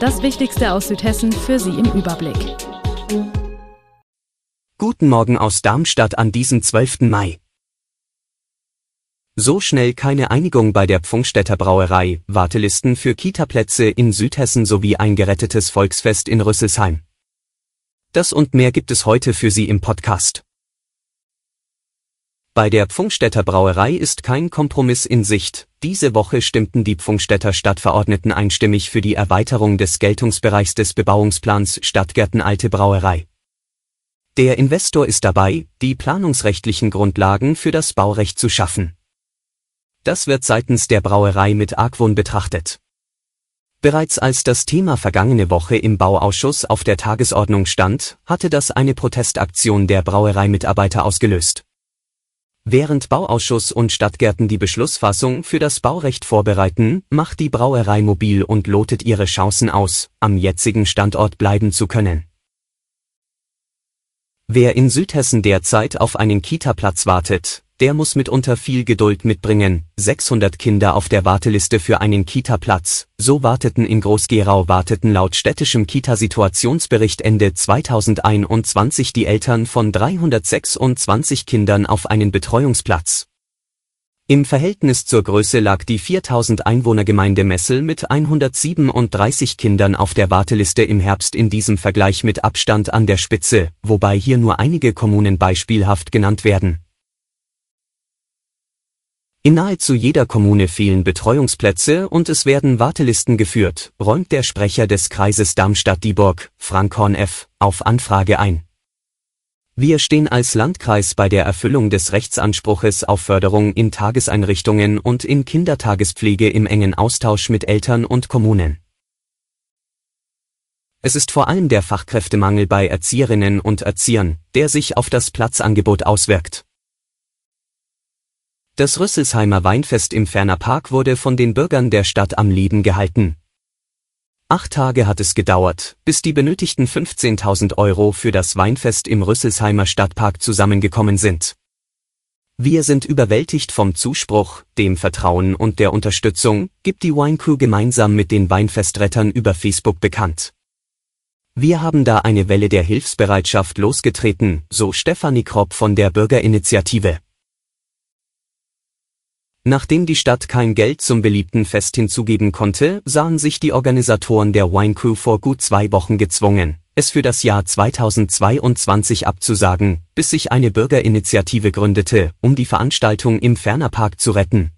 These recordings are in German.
Das Wichtigste aus Südhessen für Sie im Überblick. Guten Morgen aus Darmstadt an diesem 12. Mai. So schnell keine Einigung bei der Pfungstädter Brauerei, Wartelisten für Kitaplätze in Südhessen sowie ein gerettetes Volksfest in Rüsselsheim. Das und mehr gibt es heute für Sie im Podcast. Bei der Pfungstädter Brauerei ist kein Kompromiss in Sicht. Diese Woche stimmten die Pfungstädter Stadtverordneten einstimmig für die Erweiterung des Geltungsbereichs des Bebauungsplans Stadtgärten Alte Brauerei. Der Investor ist dabei, die planungsrechtlichen Grundlagen für das Baurecht zu schaffen. Das wird seitens der Brauerei mit Argwohn betrachtet. Bereits als das Thema vergangene Woche im Bauausschuss auf der Tagesordnung stand, hatte das eine Protestaktion der Brauereimitarbeiter ausgelöst. Während Bauausschuss und Stadtgärten die Beschlussfassung für das Baurecht vorbereiten, macht die Brauerei mobil und lotet ihre Chancen aus, am jetzigen Standort bleiben zu können. Wer in Südhessen derzeit auf einen Kita-Platz wartet, der muss mitunter viel Geduld mitbringen. 600 Kinder auf der Warteliste für einen Kita-Platz. So warteten in Groß-Gerau warteten laut städtischem Kita-Situationsbericht Ende 2021 die Eltern von 326 Kindern auf einen Betreuungsplatz. Im Verhältnis zur Größe lag die 4000 Einwohnergemeinde Messel mit 137 Kindern auf der Warteliste im Herbst in diesem Vergleich mit Abstand an der Spitze, wobei hier nur einige Kommunen beispielhaft genannt werden. In nahezu jeder Kommune fehlen Betreuungsplätze und es werden Wartelisten geführt, räumt der Sprecher des Kreises Darmstadt-Dieburg, Frank Horn F., auf Anfrage ein. Wir stehen als Landkreis bei der Erfüllung des Rechtsanspruches auf Förderung in Tageseinrichtungen und in Kindertagespflege im engen Austausch mit Eltern und Kommunen. Es ist vor allem der Fachkräftemangel bei Erzieherinnen und Erziehern, der sich auf das Platzangebot auswirkt. Das Rüsselsheimer Weinfest im Ferner Park wurde von den Bürgern der Stadt am Leben gehalten. Acht Tage hat es gedauert, bis die benötigten 15.000 Euro für das Weinfest im Rüsselsheimer Stadtpark zusammengekommen sind. Wir sind überwältigt vom Zuspruch, dem Vertrauen und der Unterstützung, gibt die Wine Crew gemeinsam mit den Weinfestrettern über Facebook bekannt. Wir haben da eine Welle der Hilfsbereitschaft losgetreten, so Stefanie Kropp von der Bürgerinitiative. Nachdem die Stadt kein Geld zum beliebten Fest hinzugeben konnte, sahen sich die Organisatoren der Wine Crew vor gut zwei Wochen gezwungen, es für das Jahr 2022 abzusagen, bis sich eine Bürgerinitiative gründete, um die Veranstaltung im Fernerpark zu retten.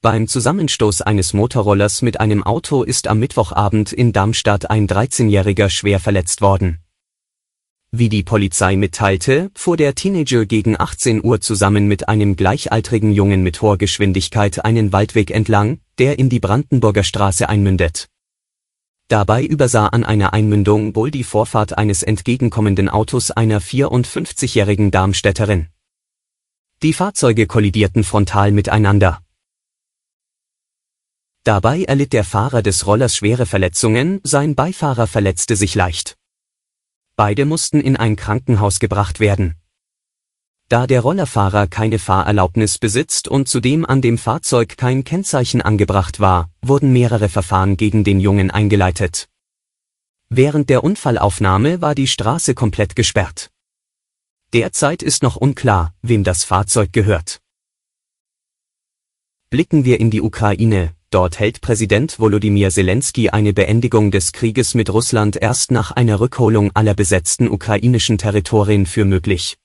Beim Zusammenstoß eines Motorrollers mit einem Auto ist am Mittwochabend in Darmstadt ein 13-Jähriger schwer verletzt worden. Wie die Polizei mitteilte, fuhr der Teenager gegen 18 Uhr zusammen mit einem gleichaltrigen Jungen mit hoher Geschwindigkeit einen Waldweg entlang, der in die Brandenburger Straße einmündet. Dabei übersah an einer Einmündung wohl die Vorfahrt eines entgegenkommenden Autos einer 54-jährigen Darmstädterin. Die Fahrzeuge kollidierten frontal miteinander. Dabei erlitt der Fahrer des Rollers schwere Verletzungen, sein Beifahrer verletzte sich leicht. Beide mussten in ein Krankenhaus gebracht werden. Da der Rollerfahrer keine Fahrerlaubnis besitzt und zudem an dem Fahrzeug kein Kennzeichen angebracht war, wurden mehrere Verfahren gegen den Jungen eingeleitet. Während der Unfallaufnahme war die Straße komplett gesperrt. Derzeit ist noch unklar, wem das Fahrzeug gehört. Blicken wir in die Ukraine, Dort hält Präsident Volodymyr Zelensky eine Beendigung des Krieges mit Russland erst nach einer Rückholung aller besetzten ukrainischen Territorien für möglich.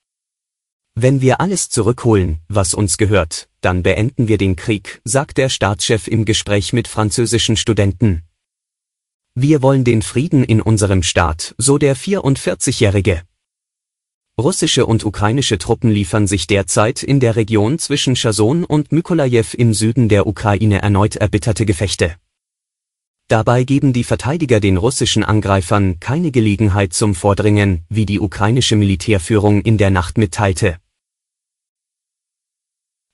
Wenn wir alles zurückholen, was uns gehört, dann beenden wir den Krieg, sagt der Staatschef im Gespräch mit französischen Studenten. Wir wollen den Frieden in unserem Staat, so der 44-Jährige. Russische und ukrainische Truppen liefern sich derzeit in der Region zwischen Cherson und Mykolajew im Süden der Ukraine erneut erbitterte Gefechte. Dabei geben die Verteidiger den russischen Angreifern keine Gelegenheit zum Vordringen, wie die ukrainische Militärführung in der Nacht mitteilte.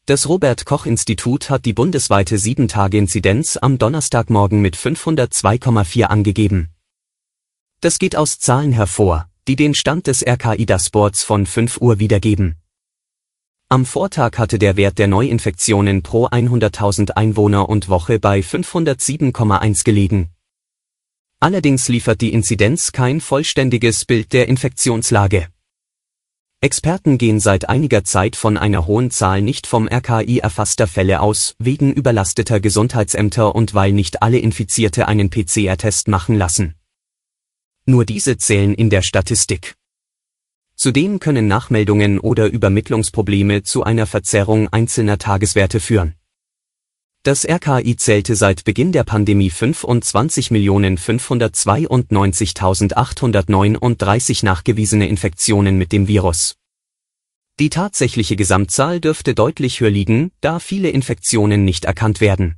Das Robert Koch Institut hat die bundesweite 7-Tage-Inzidenz am Donnerstagmorgen mit 502,4 angegeben. Das geht aus Zahlen hervor, die den Stand des RKI Dashboards von 5 Uhr wiedergeben. Am Vortag hatte der Wert der Neuinfektionen pro 100.000 Einwohner und Woche bei 507,1 gelegen. Allerdings liefert die Inzidenz kein vollständiges Bild der Infektionslage. Experten gehen seit einiger Zeit von einer hohen Zahl nicht vom RKI erfasster Fälle aus, wegen überlasteter Gesundheitsämter und weil nicht alle Infizierte einen PCR-Test machen lassen. Nur diese zählen in der Statistik. Zudem können Nachmeldungen oder Übermittlungsprobleme zu einer Verzerrung einzelner Tageswerte führen. Das RKI zählte seit Beginn der Pandemie 25.592.839 nachgewiesene Infektionen mit dem Virus. Die tatsächliche Gesamtzahl dürfte deutlich höher liegen, da viele Infektionen nicht erkannt werden.